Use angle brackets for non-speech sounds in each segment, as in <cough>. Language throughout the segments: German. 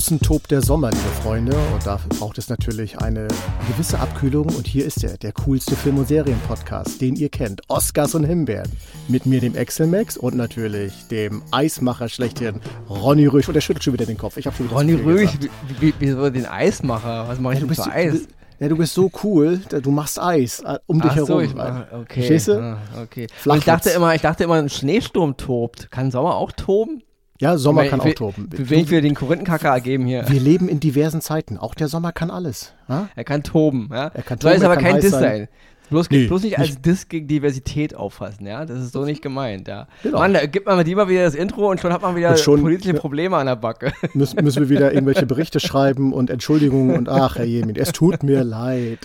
Draußen tobt der Sommer, liebe Freunde, und dafür braucht es natürlich eine gewisse Abkühlung. Und hier ist er, der coolste Film- und Serienpodcast, den ihr kennt. Oscars und Himbeeren. Mit mir, dem Excel-Max und natürlich dem Eismacher schlechthin, Ronny Rösch. Und der schüttelt schon wieder den Kopf. Ich schon wieder Ronny Rösch, wie, wieso den Eismacher? Was mache ich ja, denn für Eis? Ja, du bist so cool, du machst Eis äh, um dich Ach herum. So, ich mach, okay. Verstehst du? Ah, okay. Ich dachte immer, ich dachte immer, ein Schneesturm tobt. Kann Sommer auch toben? Ja, Sommer kann auch toben. Wenig wir den Korinthenkacker geben hier. Wir leben in diversen Zeiten. Auch der Sommer kann alles. Ja? Er kann toben. Ja? Er kann toben. Soll es aber kein Diss sein. sein. Bloß, nee, bloß nicht als Diss gegen Diversität auffassen, ja? Das ist so nicht gemeint, ja. Genau. Mann, da gibt man mal wieder das Intro und schon hat man wieder schon, politische Probleme an der Backe. <laughs> Müssen, müssen wir wieder irgendwelche Berichte schreiben und Entschuldigungen und ach, Herr Jemin, es tut mir leid.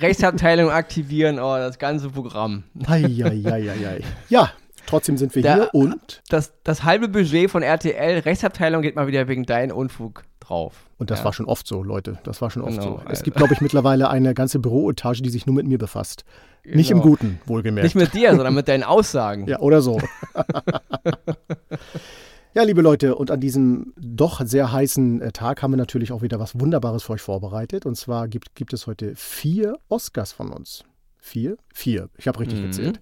Rechtsabteilung aktivieren, oh, das ganze Programm. Eieieiei. Ja, Trotzdem sind wir Der, hier und. Das, das halbe Budget von RTL, Rechtsabteilung, geht mal wieder wegen deinem Unfug drauf. Und das ja. war schon oft so, Leute. Das war schon oft genau, so. Es gibt, glaube ich, mittlerweile eine ganze Büroetage, die sich nur mit mir befasst. Genau. Nicht im genau. Guten, wohlgemerkt. Nicht mit dir, sondern mit <laughs> deinen Aussagen. Ja, oder so. <laughs> ja, liebe Leute, und an diesem doch sehr heißen äh, Tag haben wir natürlich auch wieder was Wunderbares für euch vorbereitet. Und zwar gibt, gibt es heute vier Oscars von uns. Vier? Vier. Ich habe richtig mhm. gezählt.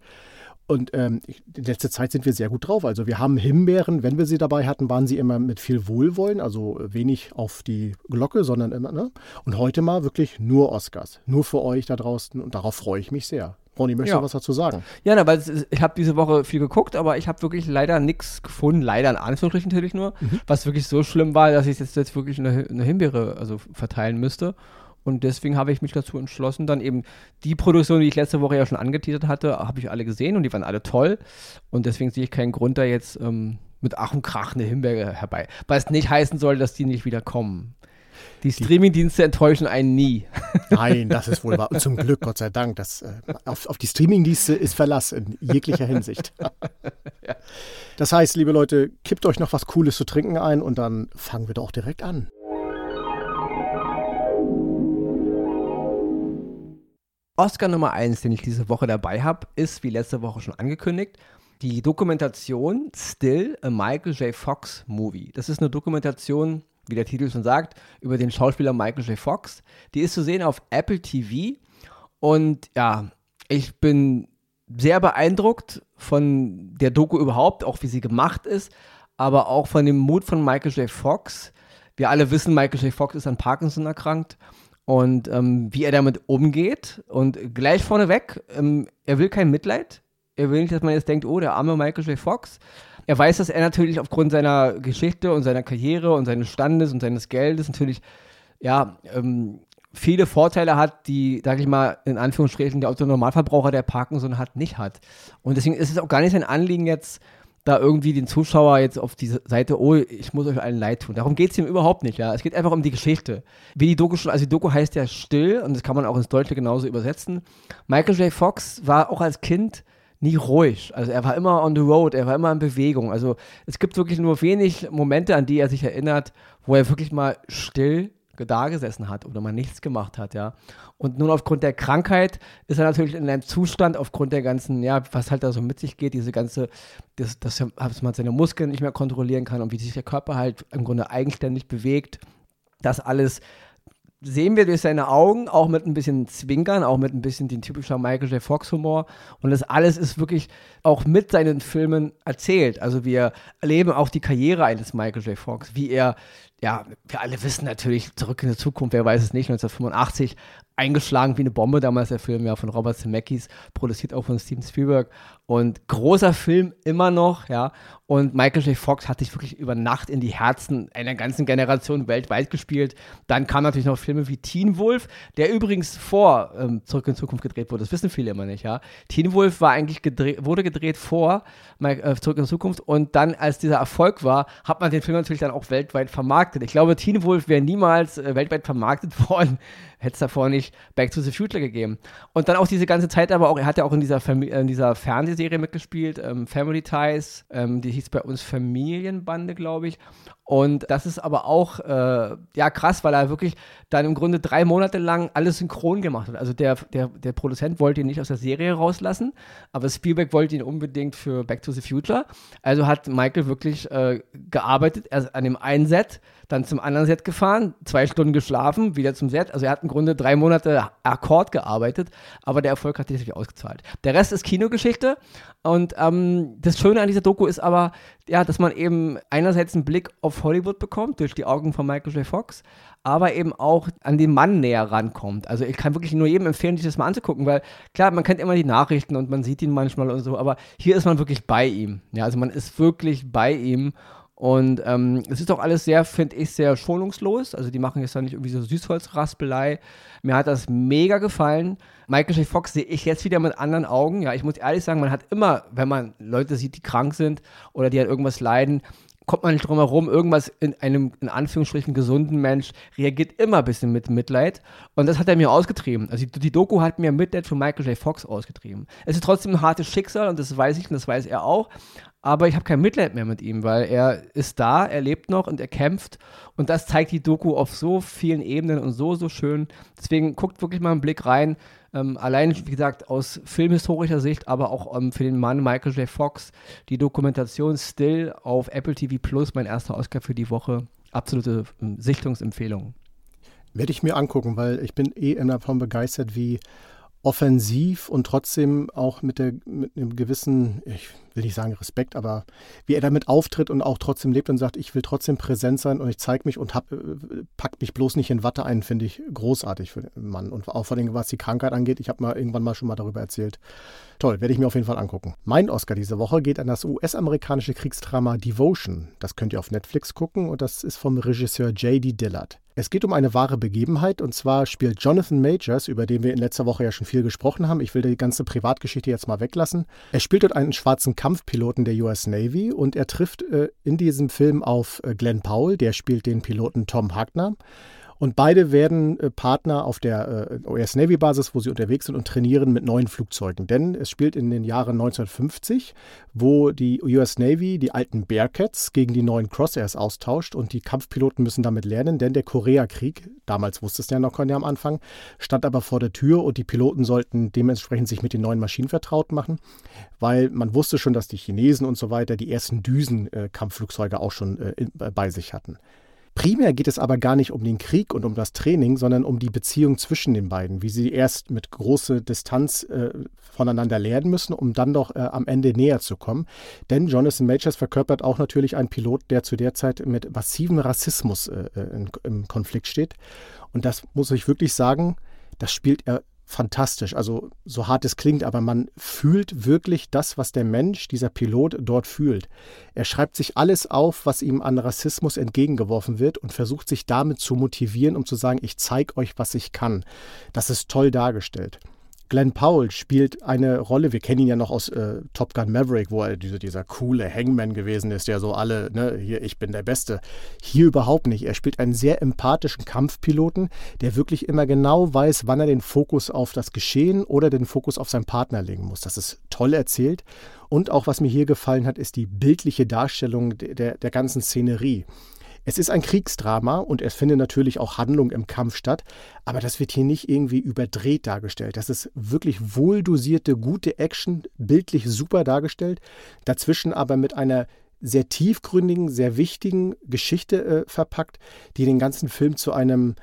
Und ähm, in letzter Zeit sind wir sehr gut drauf. Also wir haben Himbeeren, wenn wir sie dabei hatten, waren sie immer mit viel Wohlwollen, also wenig auf die Glocke, sondern immer, ne? Und heute mal wirklich nur Oscars. Nur für euch da draußen und darauf freue ich mich sehr. Ronny, möchtest ja. du was dazu sagen? Ja, na, weil ist, ich habe diese Woche viel geguckt, aber ich habe wirklich leider nichts gefunden, leider in Anführungsstrichen natürlich nur, mhm. was wirklich so schlimm war, dass ich jetzt, jetzt wirklich eine, eine Himbeere also verteilen müsste. Und deswegen habe ich mich dazu entschlossen, dann eben die Produktion, die ich letzte Woche ja schon angeteasert hatte, habe ich alle gesehen und die waren alle toll. Und deswegen sehe ich keinen Grund, da jetzt ähm, mit Ach und Krach eine Himbeere herbei. Was nicht heißen soll, dass die nicht wieder kommen. Die Streamingdienste enttäuschen einen nie. Nein, das ist wohl wahr. Und zum Glück, Gott sei Dank. Das, äh, auf, auf die Streamingdienste ist Verlass in jeglicher Hinsicht. <laughs> ja. Das heißt, liebe Leute, kippt euch noch was Cooles zu trinken ein und dann fangen wir doch direkt an. Oscar Nummer 1, den ich diese Woche dabei habe, ist, wie letzte Woche schon angekündigt, die Dokumentation Still, a Michael J. Fox Movie. Das ist eine Dokumentation, wie der Titel schon sagt, über den Schauspieler Michael J. Fox. Die ist zu sehen auf Apple TV. Und ja, ich bin sehr beeindruckt von der Doku überhaupt, auch wie sie gemacht ist, aber auch von dem Mut von Michael J. Fox. Wir alle wissen, Michael J. Fox ist an Parkinson erkrankt und ähm, wie er damit umgeht. Und gleich vorneweg, ähm, er will kein Mitleid. Er will nicht, dass man jetzt denkt, oh, der arme Michael J. Fox. Er weiß, dass er natürlich aufgrund seiner Geschichte und seiner Karriere und seines Standes und seines Geldes natürlich, ja, ähm, viele Vorteile hat, die, sag ich mal, in Anführungsstrichen der Autonormalverbraucher, der Parkinson hat, nicht hat. Und deswegen ist es auch gar nicht sein Anliegen jetzt, da irgendwie den Zuschauer jetzt auf diese Seite, oh, ich muss euch allen leid tun. Darum geht es ihm überhaupt nicht, ja. Es geht einfach um die Geschichte. Wie die Doku schon, also die Doku heißt ja still und das kann man auch ins Deutsche genauso übersetzen. Michael J. Fox war auch als Kind nie ruhig. Also er war immer on the road, er war immer in Bewegung. Also es gibt wirklich nur wenig Momente, an die er sich erinnert, wo er wirklich mal still da gesessen hat oder mal nichts gemacht hat, ja. Und nun aufgrund der Krankheit ist er natürlich in einem Zustand, aufgrund der ganzen, ja, was halt da so mit sich geht, diese ganze, das, das, dass man seine Muskeln nicht mehr kontrollieren kann und wie sich der Körper halt im Grunde eigenständig bewegt. Das alles sehen wir durch seine Augen, auch mit ein bisschen Zwinkern, auch mit ein bisschen den typischen Michael J. Fox Humor. Und das alles ist wirklich auch mit seinen Filmen erzählt. Also wir erleben auch die Karriere eines Michael J. Fox, wie er ja, wir alle wissen natürlich, zurück in die Zukunft, wer weiß es nicht, 1985 eingeschlagen wie eine Bombe, damals der Film ja von Robert Zemeckis, produziert auch von Steven Spielberg und großer Film immer noch, ja. Und Michael J. Fox hat sich wirklich über Nacht in die Herzen einer ganzen Generation weltweit gespielt. Dann kamen natürlich noch Filme wie Teen Wolf, der übrigens vor ähm, Zurück in Zukunft gedreht wurde. Das wissen viele immer nicht, ja. Teen Wolf war eigentlich gedreht, wurde gedreht vor äh, Zurück in Zukunft und dann, als dieser Erfolg war, hat man den Film natürlich dann auch weltweit vermarktet. Ich glaube, Teen Wolf wäre niemals äh, weltweit vermarktet <laughs> worden, hätte es davor nicht Back to the Future gegeben. Und dann auch diese ganze Zeit aber auch, er hat ja auch in dieser, Fam in dieser Fernsehserie mitgespielt, ähm, Family Ties, ähm, die hieß bei uns Familienbande, glaube ich. Und das ist aber auch äh, ja krass, weil er wirklich dann im Grunde drei Monate lang alles synchron gemacht hat. Also der, der, der Produzent wollte ihn nicht aus der Serie rauslassen, aber Spielberg wollte ihn unbedingt für Back to the Future. Also hat Michael wirklich äh, gearbeitet, erst an dem einen Set, dann zum anderen Set gefahren, zwei Stunden geschlafen, wieder zum Set. Also er hat im Grunde drei Monate Akkord gearbeitet, aber der Erfolg hat sich ausgezahlt. Der Rest ist Kinogeschichte und ähm, das Schöne an dieser Doku ist aber, ja, dass man eben einerseits einen Blick auf Hollywood bekommt durch die Augen von Michael J. Fox, aber eben auch an den Mann näher rankommt. Also ich kann wirklich nur jedem empfehlen, sich das mal anzugucken, weil klar, man kennt immer die Nachrichten und man sieht ihn manchmal und so, aber hier ist man wirklich bei ihm. Ja, also man ist wirklich bei ihm und ähm, es ist auch alles sehr, finde ich, sehr schonungslos. Also die machen jetzt da nicht irgendwie so Süßholzraspelei. Mir hat das mega gefallen. Michael J. Fox sehe ich jetzt wieder mit anderen Augen. Ja, ich muss ehrlich sagen, man hat immer, wenn man Leute sieht, die krank sind oder die an irgendwas leiden, kommt man nicht drum herum, irgendwas in einem, in Anführungsstrichen, gesunden Mensch reagiert immer ein bisschen mit Mitleid. Und das hat er mir ausgetrieben. Also die, die Doku hat mir Mitleid für Michael J. Fox ausgetrieben. Es ist trotzdem ein hartes Schicksal und das weiß ich und das weiß er auch. Aber ich habe kein Mitleid mehr mit ihm, weil er ist da, er lebt noch und er kämpft. Und das zeigt die Doku auf so vielen Ebenen und so, so schön. Deswegen guckt wirklich mal einen Blick rein. Ähm, allein, wie gesagt, aus filmhistorischer Sicht, aber auch ähm, für den Mann Michael J. Fox, die Dokumentation Still auf Apple TV Plus, mein erster Oscar für die Woche. Absolute ähm, Sichtungsempfehlung. Werde ich mir angucken, weil ich bin eh immer davon begeistert, wie offensiv und trotzdem auch mit, der, mit einem gewissen, ich will nicht sagen Respekt, aber wie er damit auftritt und auch trotzdem lebt und sagt, ich will trotzdem präsent sein und ich zeige mich und hab, äh, packt mich bloß nicht in Watte ein, finde ich großartig für den Mann. Und auch vor allem, was die Krankheit angeht, ich habe mal irgendwann mal schon mal darüber erzählt. Toll, werde ich mir auf jeden Fall angucken. Mein Oscar diese Woche geht an das US-amerikanische Kriegsdrama Devotion. Das könnt ihr auf Netflix gucken und das ist vom Regisseur J.D. Dillard. Es geht um eine wahre Begebenheit und zwar spielt Jonathan Majors, über den wir in letzter Woche ja schon viel gesprochen haben. Ich will die ganze Privatgeschichte jetzt mal weglassen. Er spielt dort einen schwarzen Kampfpiloten der US Navy und er trifft äh, in diesem Film auf äh, Glenn Powell, der spielt den Piloten Tom Hagner. Und beide werden äh, Partner auf der äh, US Navy Basis, wo sie unterwegs sind und trainieren mit neuen Flugzeugen. Denn es spielt in den Jahren 1950, wo die US Navy die alten Bearcats gegen die neuen Crosshairs austauscht und die Kampfpiloten müssen damit lernen, denn der Koreakrieg, damals wusste es ja noch keiner am Anfang, stand aber vor der Tür und die Piloten sollten dementsprechend sich mit den neuen Maschinen vertraut machen, weil man wusste schon, dass die Chinesen und so weiter die ersten Düsen-Kampfflugzeuge auch schon äh, bei sich hatten. Primär geht es aber gar nicht um den Krieg und um das Training, sondern um die Beziehung zwischen den beiden, wie sie erst mit großer Distanz äh, voneinander lernen müssen, um dann doch äh, am Ende näher zu kommen. Denn Jonathan Majors verkörpert auch natürlich einen Pilot, der zu der Zeit mit massivem Rassismus äh, äh in, im Konflikt steht. Und das muss ich wirklich sagen, das spielt er fantastisch. Also so hart es klingt, aber man fühlt wirklich das, was der Mensch, dieser Pilot dort fühlt. Er schreibt sich alles auf, was ihm an Rassismus entgegengeworfen wird und versucht sich damit zu motivieren, um zu sagen, ich zeige euch, was ich kann. Das ist toll dargestellt. Glenn Powell spielt eine Rolle, wir kennen ihn ja noch aus äh, Top Gun Maverick, wo er diese, dieser coole Hangman gewesen ist, der so alle, ne, hier, ich bin der Beste. Hier überhaupt nicht. Er spielt einen sehr empathischen Kampfpiloten, der wirklich immer genau weiß, wann er den Fokus auf das Geschehen oder den Fokus auf seinen Partner legen muss. Das ist toll erzählt. Und auch was mir hier gefallen hat, ist die bildliche Darstellung der, der ganzen Szenerie. Es ist ein Kriegsdrama und es findet natürlich auch Handlung im Kampf statt, aber das wird hier nicht irgendwie überdreht dargestellt. Das ist wirklich wohldosierte, gute Action, bildlich super dargestellt, dazwischen aber mit einer sehr tiefgründigen, sehr wichtigen Geschichte äh, verpackt, die den ganzen Film zu einem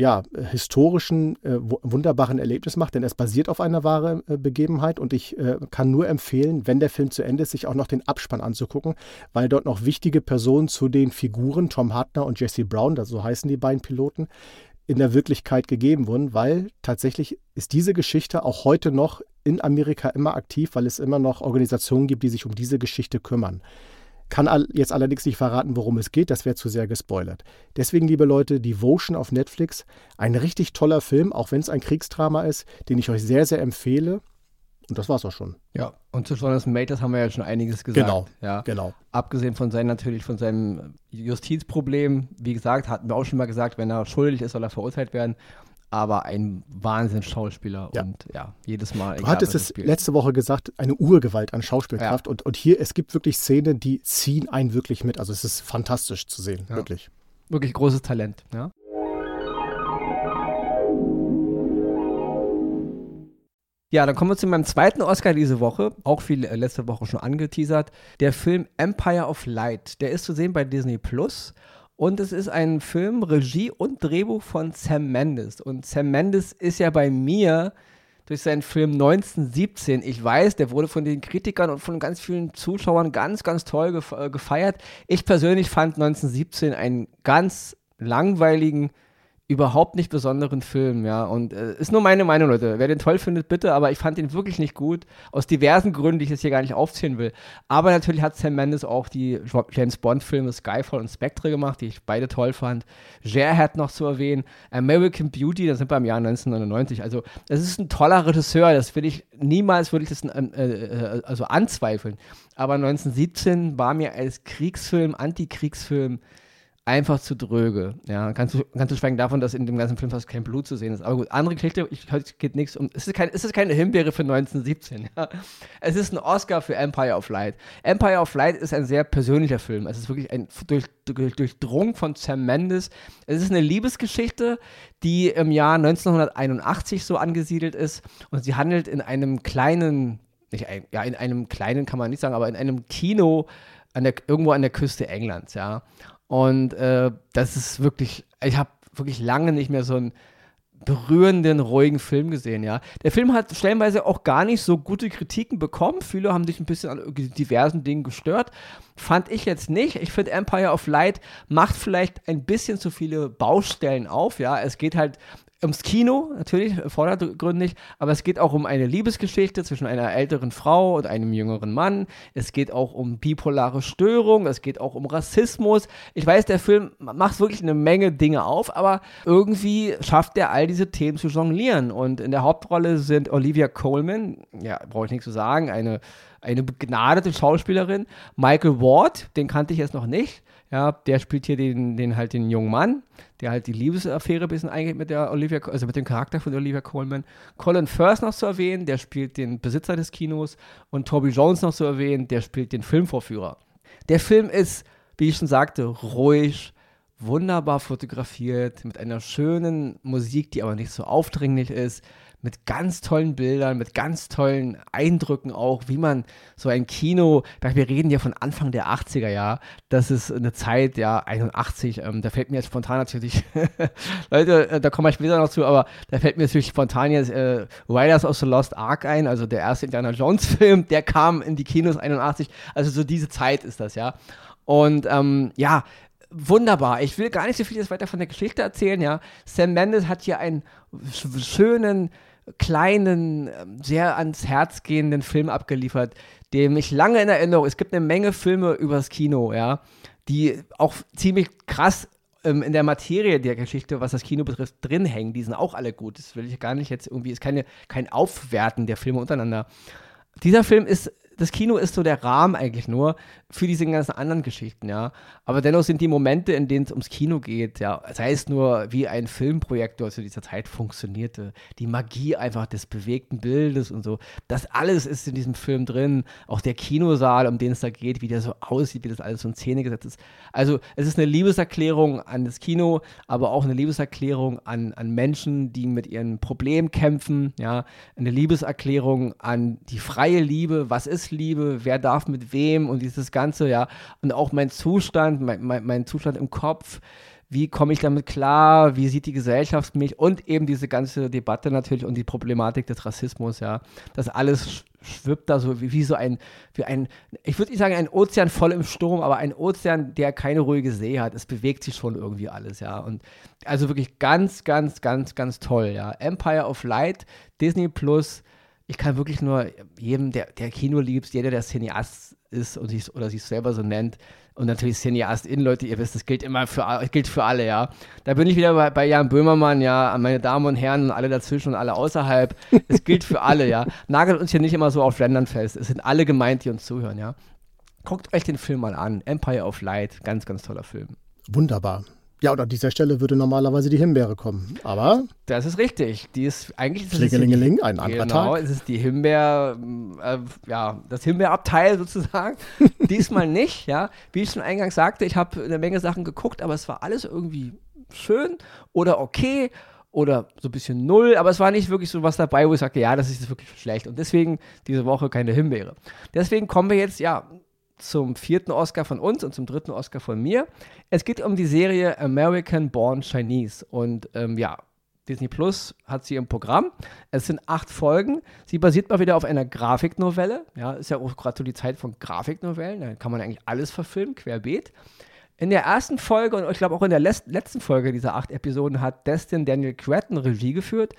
ja, historischen, äh, wunderbaren Erlebnis macht, denn es basiert auf einer wahren äh, Begebenheit und ich äh, kann nur empfehlen, wenn der Film zu Ende ist, sich auch noch den Abspann anzugucken, weil dort noch wichtige Personen zu den Figuren Tom Hartner und Jesse Brown, so heißen die beiden Piloten, in der Wirklichkeit gegeben wurden, weil tatsächlich ist diese Geschichte auch heute noch in Amerika immer aktiv, weil es immer noch Organisationen gibt, die sich um diese Geschichte kümmern. Kann jetzt allerdings nicht verraten, worum es geht, das wäre zu sehr gespoilert. Deswegen, liebe Leute, Devotion auf Netflix, ein richtig toller Film, auch wenn es ein Kriegsdrama ist, den ich euch sehr, sehr empfehle. Und das war's auch schon. Ja, und zu Jonathan Majors haben wir ja schon einiges gesagt. Genau, ja. genau. Abgesehen von seinem, natürlich von seinem Justizproblem, wie gesagt, hatten wir auch schon mal gesagt, wenn er schuldig ist, soll er verurteilt werden. Aber ein Wahnsinns-Schauspieler ja. und ja, jedes Mal. Du hattest es letzte Woche gesagt, eine Urgewalt an Schauspielkraft ja. und, und hier, es gibt wirklich Szenen, die ziehen einen wirklich mit. Also es ist fantastisch zu sehen, ja. wirklich. Wirklich großes Talent, ja. Ja, dann kommen wir zu meinem zweiten Oscar diese Woche, auch viel äh, letzte Woche schon angeteasert. Der Film Empire of Light. Der ist zu sehen bei Disney Plus. Und es ist ein Film, Regie und Drehbuch von Sam Mendes. Und Sam Mendes ist ja bei mir durch seinen Film 1917, ich weiß, der wurde von den Kritikern und von ganz vielen Zuschauern ganz, ganz toll äh, gefeiert. Ich persönlich fand 1917 einen ganz langweiligen überhaupt nicht besonderen Film, ja. Und äh, ist nur meine Meinung, Leute. Wer den toll findet, bitte, aber ich fand ihn wirklich nicht gut. Aus diversen Gründen, die ich jetzt hier gar nicht aufzählen will. Aber natürlich hat Sam Mendes auch die James Bond-Filme Skyfall und Spectre gemacht, die ich beide toll fand. Gerhard noch zu erwähnen. American Beauty, da sind wir im Jahr 1999. Also, es ist ein toller Regisseur, das will ich niemals, würde ich das äh, äh, also anzweifeln. Aber 1917 war mir als Kriegsfilm, Antikriegsfilm, einfach zu dröge. Ja, du, kannst du schweigen davon, dass in dem ganzen Film fast kein Blut zu sehen ist. Aber gut, andere Geschichte, ich, heute geht nichts um. Es ist, kein, es ist keine Himbeere für 1917. Ja. Es ist ein Oscar für Empire of Light. Empire of Light ist ein sehr persönlicher Film. Es ist wirklich ein durch, durch, durchdrungen von Sam Mendes. Es ist eine Liebesgeschichte, die im Jahr 1981 so angesiedelt ist. Und sie handelt in einem kleinen, nicht ein, ja, in einem kleinen kann man nicht sagen, aber in einem Kino an der, irgendwo an der Küste Englands, ja. Und äh, das ist wirklich, ich habe wirklich lange nicht mehr so einen berührenden, ruhigen Film gesehen, ja. Der Film hat stellenweise auch gar nicht so gute Kritiken bekommen. Viele haben sich ein bisschen an diversen Dingen gestört. Fand ich jetzt nicht. Ich finde Empire of Light macht vielleicht ein bisschen zu viele Baustellen auf, ja. Es geht halt ums Kino, natürlich, vordergründig, aber es geht auch um eine Liebesgeschichte zwischen einer älteren Frau und einem jüngeren Mann. Es geht auch um bipolare Störung, es geht auch um Rassismus. Ich weiß, der Film macht wirklich eine Menge Dinge auf, aber irgendwie schafft er all diese Themen zu jonglieren. Und in der Hauptrolle sind Olivia Coleman, ja, brauche ich nichts zu sagen, eine, eine begnadete Schauspielerin. Michael Ward, den kannte ich jetzt noch nicht. Ja, der spielt hier den, den halt den jungen Mann, der halt die Liebesaffäre ein bisschen eingeht mit der Olivia, also mit dem Charakter von Olivia Coleman. Colin Firth noch zu erwähnen, der spielt den Besitzer des Kinos und Toby Jones noch zu erwähnen, der spielt den Filmvorführer. Der Film ist, wie ich schon sagte, ruhig, wunderbar fotografiert, mit einer schönen Musik, die aber nicht so aufdringlich ist mit ganz tollen Bildern, mit ganz tollen Eindrücken auch, wie man so ein Kino, wir reden ja von Anfang der 80er Jahre, das ist eine Zeit, ja, 81, ähm, da fällt mir jetzt spontan natürlich, <laughs> Leute, äh, da komme ich später noch zu, aber da fällt mir natürlich spontan jetzt äh, Riders of the Lost Ark ein, also der erste Indiana Jones <laughs> Film, der kam in die Kinos 81, also so diese Zeit ist das, ja. Und ähm, ja, wunderbar. Ich will gar nicht so viel jetzt weiter von der Geschichte erzählen, ja. Sam Mendes hat hier einen schönen, kleinen, ähm, sehr ans Herz gehenden Film abgeliefert, dem ich lange in Erinnerung, es gibt eine Menge Filme übers Kino, ja, die auch ziemlich krass ähm, in der Materie der Geschichte, was das Kino betrifft, drin hängen. Die sind auch alle gut. Das will ich gar nicht jetzt irgendwie, ist keine, kein Aufwerten der Filme untereinander. Dieser Film ist das Kino ist so der Rahmen eigentlich nur für diese ganzen anderen Geschichten, ja. Aber dennoch sind die Momente, in denen es ums Kino geht, ja, sei es nur wie ein Filmprojektor zu dieser Zeit funktionierte, die Magie einfach des bewegten Bildes und so, das alles ist in diesem Film drin. Auch der Kinosaal, um den es da geht, wie der so aussieht, wie das alles so in Szene gesetzt ist. Also es ist eine Liebeserklärung an das Kino, aber auch eine Liebeserklärung an, an Menschen, die mit ihren Problemen kämpfen, ja, eine Liebeserklärung an die freie Liebe, was ist Liebe, wer darf mit wem und dieses Ganze, ja. Und auch mein Zustand, mein, mein, mein Zustand im Kopf, wie komme ich damit klar, wie sieht die Gesellschaft mich und eben diese ganze Debatte natürlich und die Problematik des Rassismus, ja. Das alles schwippt da so wie, wie so ein, wie ein, ich würde nicht sagen ein Ozean voll im Sturm, aber ein Ozean, der keine ruhige See hat. Es bewegt sich schon irgendwie alles, ja. Und also wirklich ganz, ganz, ganz, ganz toll, ja. Empire of Light, Disney Plus, ich kann wirklich nur jedem, der, der Kino liebt, jeder, der Cineast ist und sich, oder sich selber so nennt, und natürlich Cineast in, Leute, ihr wisst, das gilt immer für, gilt für alle, ja. Da bin ich wieder bei, bei Jan Böhmermann, ja, meine Damen und Herren und alle dazwischen und alle außerhalb. Es <laughs> gilt für alle, ja. Nagelt uns hier nicht immer so auf Ländern fest. Es sind alle gemeint, die uns zuhören, ja. Guckt euch den Film mal an. Empire of Light, ganz, ganz toller Film. Wunderbar. Ja, und an dieser Stelle würde normalerweise die Himbeere kommen. Aber. Das ist richtig. Die ist eigentlich. Klingelingeling, ein anderer genau, Tag. Genau, es ist die Himbeer, äh, ja, das Himbeerabteil <laughs> sozusagen. Diesmal nicht, ja. Wie ich schon eingangs sagte, ich habe eine Menge Sachen geguckt, aber es war alles irgendwie schön oder okay oder so ein bisschen null, aber es war nicht wirklich so was dabei, wo ich sagte, ja, das ist wirklich schlecht. Und deswegen diese Woche keine Himbeere. Deswegen kommen wir jetzt, ja, zum vierten Oscar von uns und zum dritten Oscar von mir. Es geht um die Serie American Born Chinese. Und ähm, ja, Disney Plus hat sie im Programm. Es sind acht Folgen. Sie basiert mal wieder auf einer Grafiknovelle. Ja, ist ja auch gerade so die Zeit von Grafiknovellen. Da kann man eigentlich alles verfilmen, querbeet. In der ersten Folge und ich glaube auch in der letzten Folge dieser acht Episoden hat Destin Daniel Cretton Regie geführt.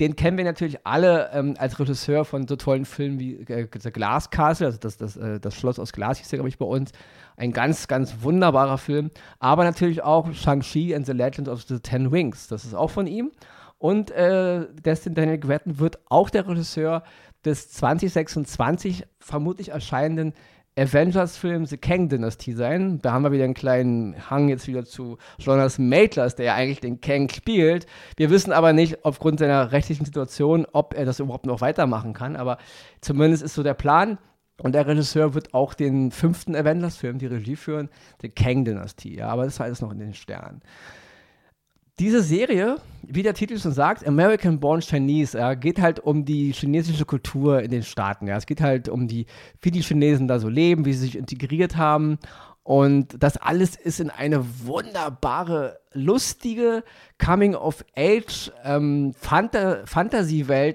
Den kennen wir natürlich alle ähm, als Regisseur von so tollen Filmen wie äh, The Glass Castle, also das, das, äh, das Schloss aus Glas hieß ja, glaube ich, bei uns. Ein ganz, ganz wunderbarer Film. Aber natürlich auch Shang-Chi and the Legend of the Ten Wings. Das ist auch von ihm. Und äh, Destin Daniel Cretton wird auch der Regisseur des 2026 vermutlich erscheinenden Avengers-Film The Kang-Dynastie sein. Da haben wir wieder einen kleinen Hang jetzt wieder zu Jonas Maitlas, der ja eigentlich den Kang spielt. Wir wissen aber nicht aufgrund seiner rechtlichen Situation, ob er das überhaupt noch weitermachen kann. Aber zumindest ist so der Plan. Und der Regisseur wird auch den fünften Avengers-Film, die Regie führen, The Kang-Dynastie. Ja, aber das ist alles noch in den Sternen diese Serie, wie der Titel schon sagt, American Born Chinese, ja, geht halt um die chinesische Kultur in den Staaten. Ja. Es geht halt um die, wie die Chinesen da so leben, wie sie sich integriert haben. Und das alles ist in eine wunderbare, lustige Coming-of-Age ähm,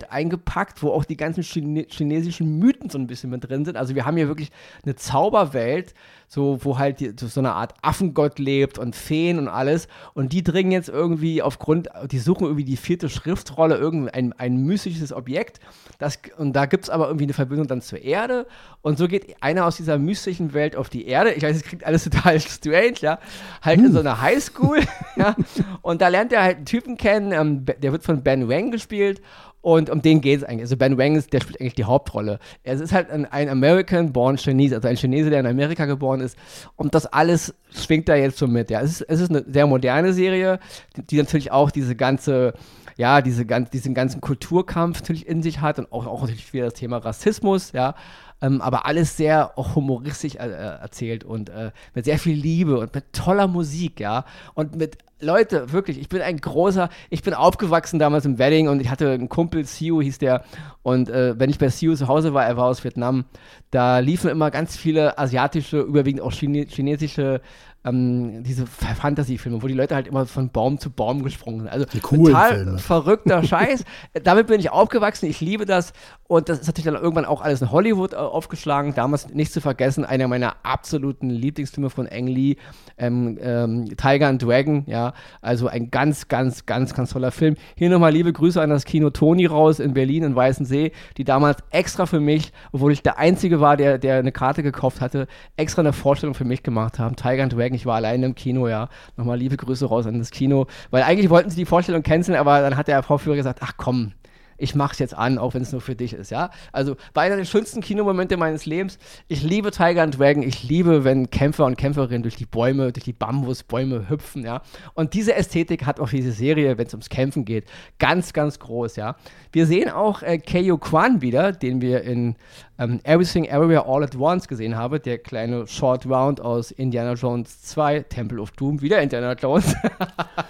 eingepackt, wo auch die ganzen Chine chinesischen Mythen so ein bisschen mit drin sind. Also wir haben hier wirklich eine Zauberwelt, so, wo halt die, so eine Art Affengott lebt und Feen und alles. Und die dringen jetzt irgendwie aufgrund, die suchen irgendwie die vierte Schriftrolle, irgendein ein mystisches Objekt. Das, und da gibt es aber irgendwie eine Verbindung dann zur Erde. Und so geht einer aus dieser mystischen Welt auf die Erde. Ich weiß, es klingt alles <laughs> total strange, ja. Halt hm. in so einer Highschool, ja. Und da lernt er halt einen Typen kennen, ähm, der wird von Ben Wang gespielt. Und um den geht es eigentlich. Also Ben Wang ist, der spielt eigentlich die Hauptrolle. Es ist halt ein, ein American-born Chinese, also ein Chinese, der in Amerika geboren ist. Und das alles schwingt da jetzt so mit. Ja, es ist, es ist eine sehr moderne Serie, die, die natürlich auch diese ganze ja, diese, diesen ganzen Kulturkampf natürlich in sich hat und auch, auch natürlich wieder das Thema Rassismus, ja. Ähm, aber alles sehr humoristisch äh, erzählt und äh, mit sehr viel Liebe und mit toller Musik, ja. Und mit Leute, wirklich, ich bin ein großer, ich bin aufgewachsen damals im Wedding und ich hatte einen Kumpel, Siu hieß der, und äh, wenn ich bei Siu zu Hause war, er war aus Vietnam, da liefen immer ganz viele asiatische, überwiegend auch Chine chinesische ähm, diese Fantasy-Filme, wo die Leute halt immer von Baum zu Baum gesprungen sind. Also total Filme. verrückter <laughs> Scheiß. Damit bin ich aufgewachsen, ich liebe das. Und das ist natürlich dann irgendwann auch alles in Hollywood äh, aufgeschlagen. Damals nicht zu vergessen, einer meiner absoluten Lieblingsfilme von Ang Lee, ähm, ähm, Tiger and Dragon, ja. Also ein ganz, ganz, ganz, ganz toller Film. Hier nochmal liebe Grüße an das Kino Toni raus in Berlin, in Weißensee, die damals extra für mich, obwohl ich der Einzige war, der, der eine Karte gekauft hatte, extra eine Vorstellung für mich gemacht haben. Tiger and Dragon Ich war alleine im Kino, ja. Nochmal liebe Grüße raus an das Kino. Weil eigentlich wollten sie die Vorstellung canceln, aber dann hat der Vorführer gesagt, ach komm, ich mach's jetzt an, auch wenn es nur für dich ist, ja. Also bei einer der schönsten Kinomomente meines Lebens. Ich liebe Tiger and Dragon. Ich liebe, wenn Kämpfer und Kämpferinnen durch die Bäume, durch die Bambusbäume hüpfen, ja. Und diese Ästhetik hat auch diese Serie, wenn es ums Kämpfen geht, ganz, ganz groß, ja. Wir sehen auch äh, Keio Kwan wieder, den wir in ähm, Everything Everywhere All at Once gesehen haben, der kleine Short Round aus Indiana Jones 2, Temple of Doom, wieder Indiana Jones. <laughs>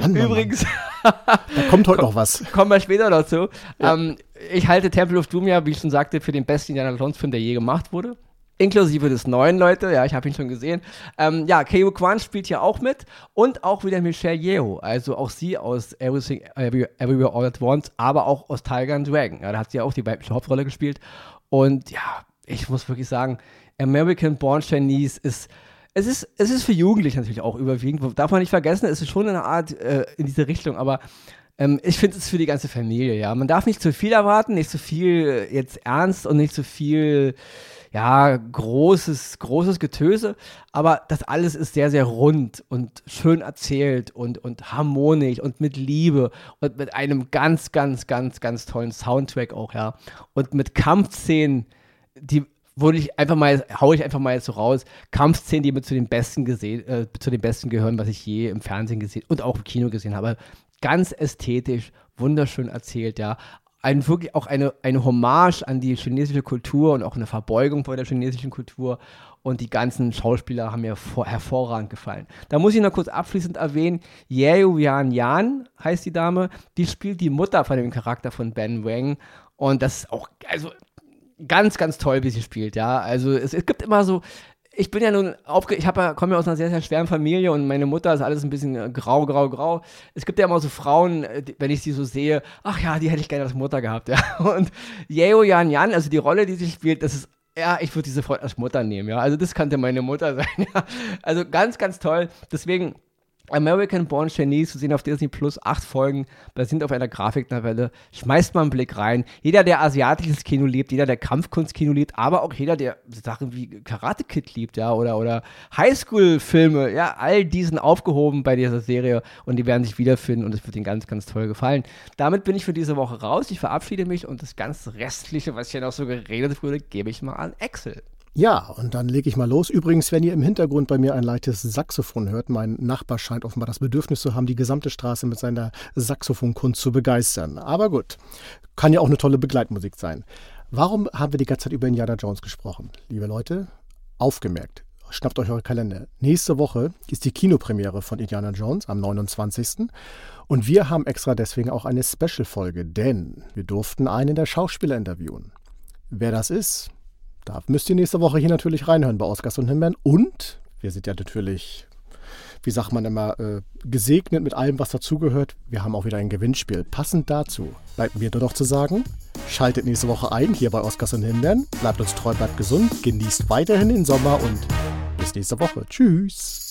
Mann, Übrigens. Mann. da kommt heute noch was. Kommen wir später dazu. Ja. Ähm, ich halte Temple of Doom ja, wie ich schon sagte, für den besten Indiana Jones-Film, der je gemacht wurde inklusive des neuen Leute, ja, ich habe ihn schon gesehen. Ähm, ja, Keo Kwan spielt hier auch mit und auch wieder Michelle Yeoh, also auch sie aus Everything Everywhere All at Once, aber auch aus Tiger and Dragon. Ja, da hat sie ja auch die weibliche Hauptrolle gespielt und ja, ich muss wirklich sagen, American Born Chinese ist es ist, es ist für Jugendliche natürlich auch überwiegend. Darf man nicht vergessen, es ist schon eine Art äh, in diese Richtung, aber ähm, ich finde es für die ganze Familie, ja. Man darf nicht zu viel erwarten, nicht zu viel jetzt ernst und nicht zu viel ja, großes, großes Getöse, aber das alles ist sehr, sehr rund und schön erzählt und, und harmonisch und mit Liebe und mit einem ganz, ganz, ganz, ganz tollen Soundtrack auch, ja. Und mit Kampfszenen, die wurde ich einfach mal, hau ich einfach mal jetzt so raus, Kampfszenen, die mir zu den besten gesehen, äh, zu den besten gehören, was ich je im Fernsehen gesehen und auch im Kino gesehen habe. Ganz ästhetisch, wunderschön erzählt, ja. Ein, wirklich auch eine, eine Hommage an die chinesische Kultur und auch eine Verbeugung vor der chinesischen Kultur. Und die ganzen Schauspieler haben mir vor, hervorragend gefallen. Da muss ich noch kurz abschließend erwähnen, Yeo Yan Yan heißt die Dame, die spielt die Mutter von dem Charakter von Ben Wang. Und das ist auch, also ganz, ganz toll, wie sie spielt, ja. Also es, es gibt immer so, ich bin ja nun aufge ich ja, komme ja aus einer sehr, sehr schweren Familie und meine Mutter ist alles ein bisschen äh, grau, grau, grau. Es gibt ja immer so Frauen, äh, wenn ich sie so sehe, ach ja, die hätte ich gerne als Mutter gehabt, ja. <laughs> Und Yeo Yan Yan, also die Rolle, die sie spielt, das ist ja, ich würde diese sofort als Mutter nehmen, ja. Also das könnte meine Mutter <laughs> sein, ja. Also ganz, ganz toll. Deswegen American Born Chinese zu sehen auf Disney Plus, acht Folgen, basierend auf einer Grafiknovelle. Schmeißt mal einen Blick rein. Jeder, der asiatisches Kino liebt, jeder, der Kampfkunstkino liebt, aber auch jeder, der Sachen wie Karate Kid liebt, ja, oder, oder Highschool-Filme, ja, all diesen aufgehoben bei dieser Serie und die werden sich wiederfinden und es wird ihnen ganz, ganz toll gefallen. Damit bin ich für diese Woche raus. Ich verabschiede mich und das ganze Restliche, was hier noch so geredet wurde, gebe ich mal an Excel. Ja, und dann lege ich mal los. Übrigens, wenn ihr im Hintergrund bei mir ein leichtes Saxophon hört, mein Nachbar scheint offenbar das Bedürfnis zu haben, die gesamte Straße mit seiner Saxophonkunst zu begeistern. Aber gut, kann ja auch eine tolle Begleitmusik sein. Warum haben wir die ganze Zeit über Indiana Jones gesprochen? Liebe Leute, aufgemerkt. Schnappt euch eure Kalender. Nächste Woche ist die Kinopremiere von Indiana Jones am 29. Und wir haben extra deswegen auch eine Special-Folge, denn wir durften einen der Schauspieler interviewen. Wer das ist, da müsst ihr nächste Woche hier natürlich reinhören bei Oscars und Himbeeren. Und wir sind ja natürlich, wie sagt man immer, äh, gesegnet mit allem, was dazugehört. Wir haben auch wieder ein Gewinnspiel. Passend dazu bleibt mir nur noch zu sagen, schaltet nächste Woche ein hier bei Oscars und Himbeeren. Bleibt uns treu, bleibt gesund, genießt weiterhin den Sommer und bis nächste Woche. Tschüss.